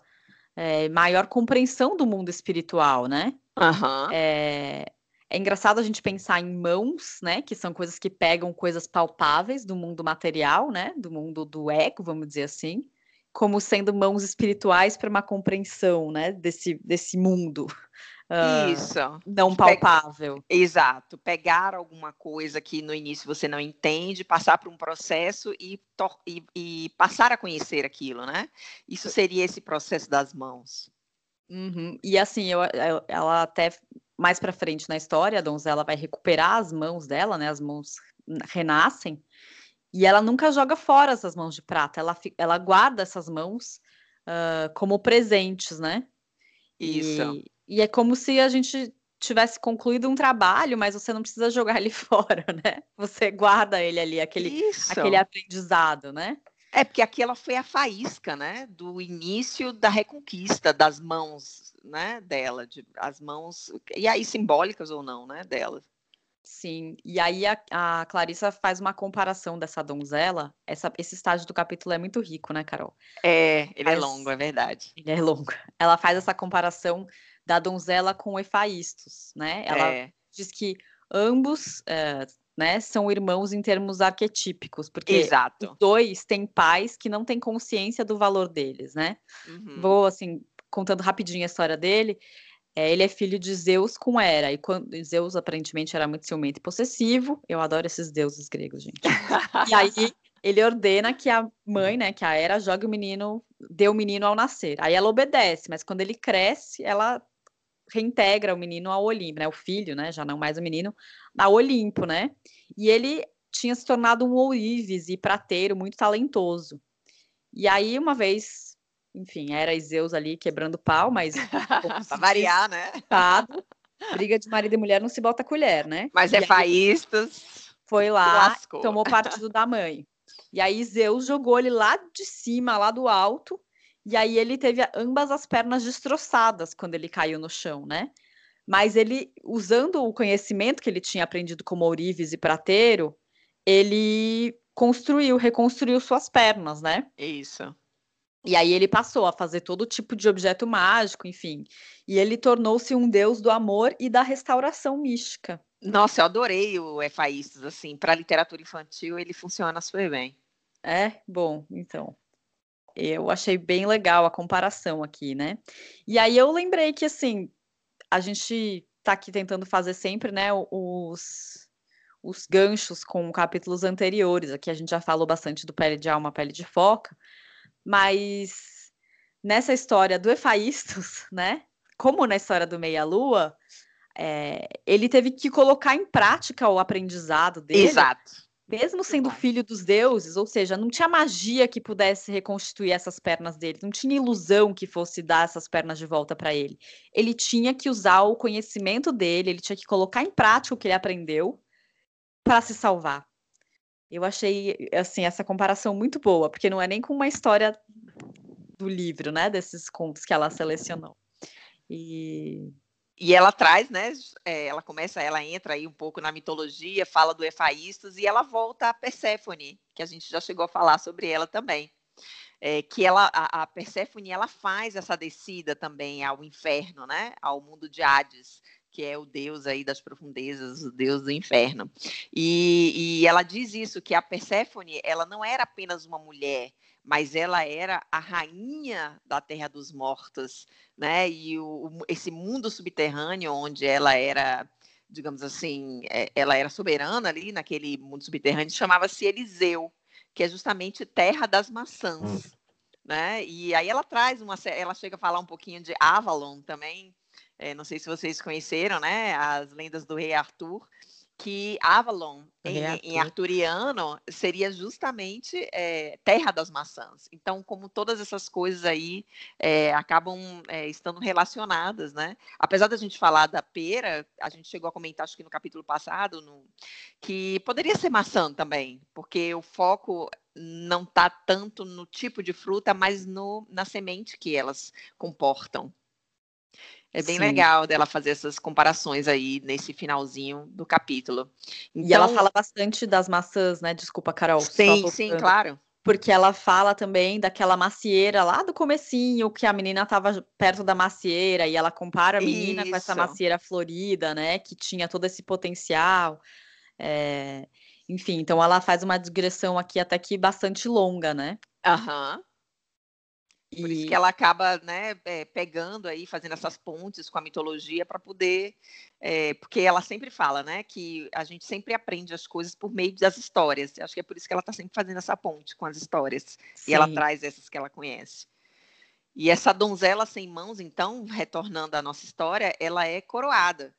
é, maior compreensão do mundo espiritual, né? Uhum. É, é engraçado a gente pensar em mãos, né? Que são coisas que pegam coisas palpáveis do mundo material, né? Do mundo do ego, vamos dizer assim, como sendo mãos espirituais para uma compreensão, né? Desse, desse mundo. Uh, Isso. Não palpável. Pe Exato. Pegar alguma coisa que no início você não entende, passar por um processo e, e, e passar a conhecer aquilo, né? Isso seria esse processo das mãos. Uhum. E assim, eu, eu, ela até mais para frente na história, a donzela vai recuperar as mãos dela, né? As mãos renascem. E ela nunca joga fora essas mãos de prata, ela, ela guarda essas mãos uh, como presentes, né? Isso. E, e é como se a gente tivesse concluído um trabalho, mas você não precisa jogar ele fora, né? Você guarda ele ali, aquele, aquele aprendizado, né? É, porque aquela foi a faísca, né? Do início da reconquista das mãos, né? Dela, de, as mãos, e aí simbólicas ou não, né? Dela. Sim, e aí a, a Clarissa faz uma comparação dessa donzela. Essa, esse estágio do capítulo é muito rico, né, Carol? É, ele é é longo, é verdade. Ele é longo. Ela faz essa comparação da donzela com Efaístos, né? Ela é. diz que ambos é, né, são irmãos em termos arquetípicos, porque Exato. os dois têm pais que não têm consciência do valor deles, né? Uhum. Vou, assim, contando rapidinho a história dele. É, ele é filho de Zeus com Hera, e quando Zeus aparentemente era muito ciumento e possessivo. Eu adoro esses deuses gregos, gente. e aí ele ordena que a mãe, né, que a Hera, jogue o menino, dê o menino ao nascer. Aí ela obedece, mas quando ele cresce, ela reintegra o menino ao Olimpo, né? O filho, né? Já não mais o menino, ao Olimpo, né? E ele tinha se tornado um ourives e prateiro muito talentoso. E aí, uma vez, enfim, era Zeus ali quebrando pau, mas. pra variar, né? briga de marido e mulher não se bota colher, né? Mas é faístas. Foi lá, tomou partido da mãe. E aí Zeus jogou ele lá de cima, lá do alto, e aí ele teve ambas as pernas destroçadas quando ele caiu no chão, né? Mas ele, usando o conhecimento que ele tinha aprendido como ourives e prateiro, ele construiu, reconstruiu suas pernas, né? Isso. E aí ele passou a fazer todo tipo de objeto mágico, enfim. E ele tornou-se um deus do amor e da restauração mística. Nossa, eu adorei o Efaístos, assim, para literatura infantil ele funciona super bem. É, bom, então. Eu achei bem legal a comparação aqui, né? E aí eu lembrei que, assim, a gente tá aqui tentando fazer sempre, né, os, os ganchos com capítulos anteriores. Aqui a gente já falou bastante do Pele de Alma, Pele de Foca, mas nessa história do Efaístos, né, como na história do Meia-Lua, é, ele teve que colocar em prática o aprendizado dele. Exato mesmo sendo filho dos deuses, ou seja, não tinha magia que pudesse reconstituir essas pernas dele, não tinha ilusão que fosse dar essas pernas de volta para ele. Ele tinha que usar o conhecimento dele, ele tinha que colocar em prática o que ele aprendeu para se salvar. Eu achei assim essa comparação muito boa, porque não é nem com uma história do livro, né, desses contos que ela selecionou. E e ela traz, né? É, ela começa, ela entra aí um pouco na mitologia, fala do Efaístos e ela volta a Perséfone, que a gente já chegou a falar sobre ela também. É, que ela, a, a Perséfone, ela faz essa descida também ao inferno, né? Ao mundo de Hades, que é o deus aí das profundezas, o deus do inferno. E, e ela diz isso que a Perséfone, ela não era apenas uma mulher, mas ela era a rainha da Terra dos Mortos, né? E o, esse mundo subterrâneo onde ela era, digamos assim, é, ela era soberana ali naquele mundo subterrâneo, chamava-se Eliseu, que é justamente Terra das Maçãs, hum. né? E aí ela traz uma, ela chega a falar um pouquinho de Avalon também. É, não sei se vocês conheceram, né? As lendas do rei Arthur que Avalon, em, em, arturiano, seria justamente é, terra das maçãs. Então, como todas essas coisas aí é, acabam é, estando relacionadas, né? Apesar da gente falar da pera, a gente chegou a comentar, acho que no capítulo passado, no, que poderia ser maçã também, porque o foco não está tanto no tipo de fruta, mas no, na semente que elas comportam. É bem Sim. legal dela fazer essas comparações aí nesse finalzinho do capítulo. Então, e ela então fala bastante das maçãs, né? Desculpa, Carol. Sim, sim, claro. Porque ela fala também daquela macieira lá do comecinho, que a menina estava perto da macieira, e ela compara a menina Isso. com essa macieira florida, né? Que tinha todo esse potencial. É... Enfim, então ela faz uma digressão aqui até que bastante longa, né? Aham. Por e... isso que ela acaba né, é, pegando aí, fazendo essas pontes com a mitologia para poder. É, porque ela sempre fala, né, que a gente sempre aprende as coisas por meio das histórias. Acho que é por isso que ela está sempre fazendo essa ponte com as histórias. Sim. E ela traz essas que ela conhece. E essa donzela sem mãos, então, retornando à nossa história, ela é coroada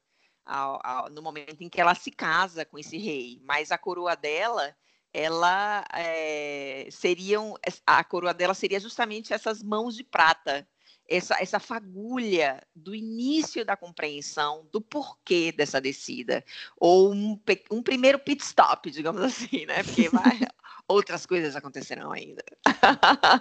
ao, ao, no momento em que ela se casa com esse rei. Mas a coroa dela ela é, seriam a coroa dela seria justamente essas mãos de prata, essa, essa fagulha do início da compreensão do porquê dessa descida, ou um, um primeiro pit stop, digamos assim, né? Porque vai, outras coisas acontecerão ainda.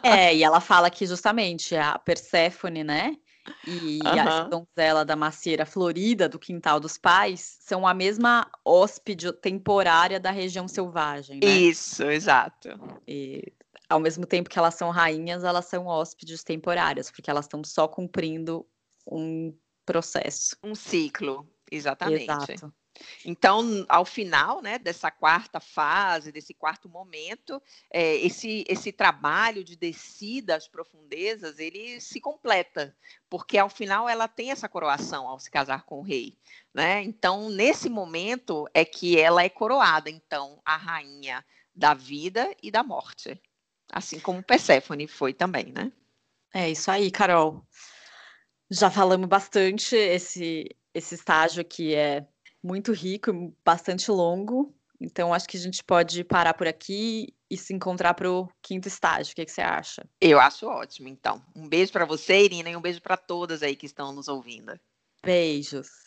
É, e ela fala que justamente a Perséfone, né? E uhum. a donzela da macieira florida do quintal dos pais são a mesma hóspede temporária da região selvagem, né? Isso, exato. E ao mesmo tempo que elas são rainhas, elas são hóspedes temporárias, porque elas estão só cumprindo um processo. Um ciclo, exatamente. Exato. Então, ao final né, dessa quarta fase, desse quarto momento, é, esse, esse trabalho de descida às profundezas, ele se completa, porque ao final ela tem essa coroação ao se casar com o rei. Né? Então, nesse momento é que ela é coroada, então, a rainha da vida e da morte. Assim como Perséfone foi também, né? É isso aí, Carol. Já falamos bastante esse, esse estágio que é muito rico e bastante longo. Então, acho que a gente pode parar por aqui e se encontrar para o quinto estágio. O que, que, você acha? Eu acho ótimo, então. Um beijo para você, Irina, e um beijo para todas aí que estão nos ouvindo. Beijos.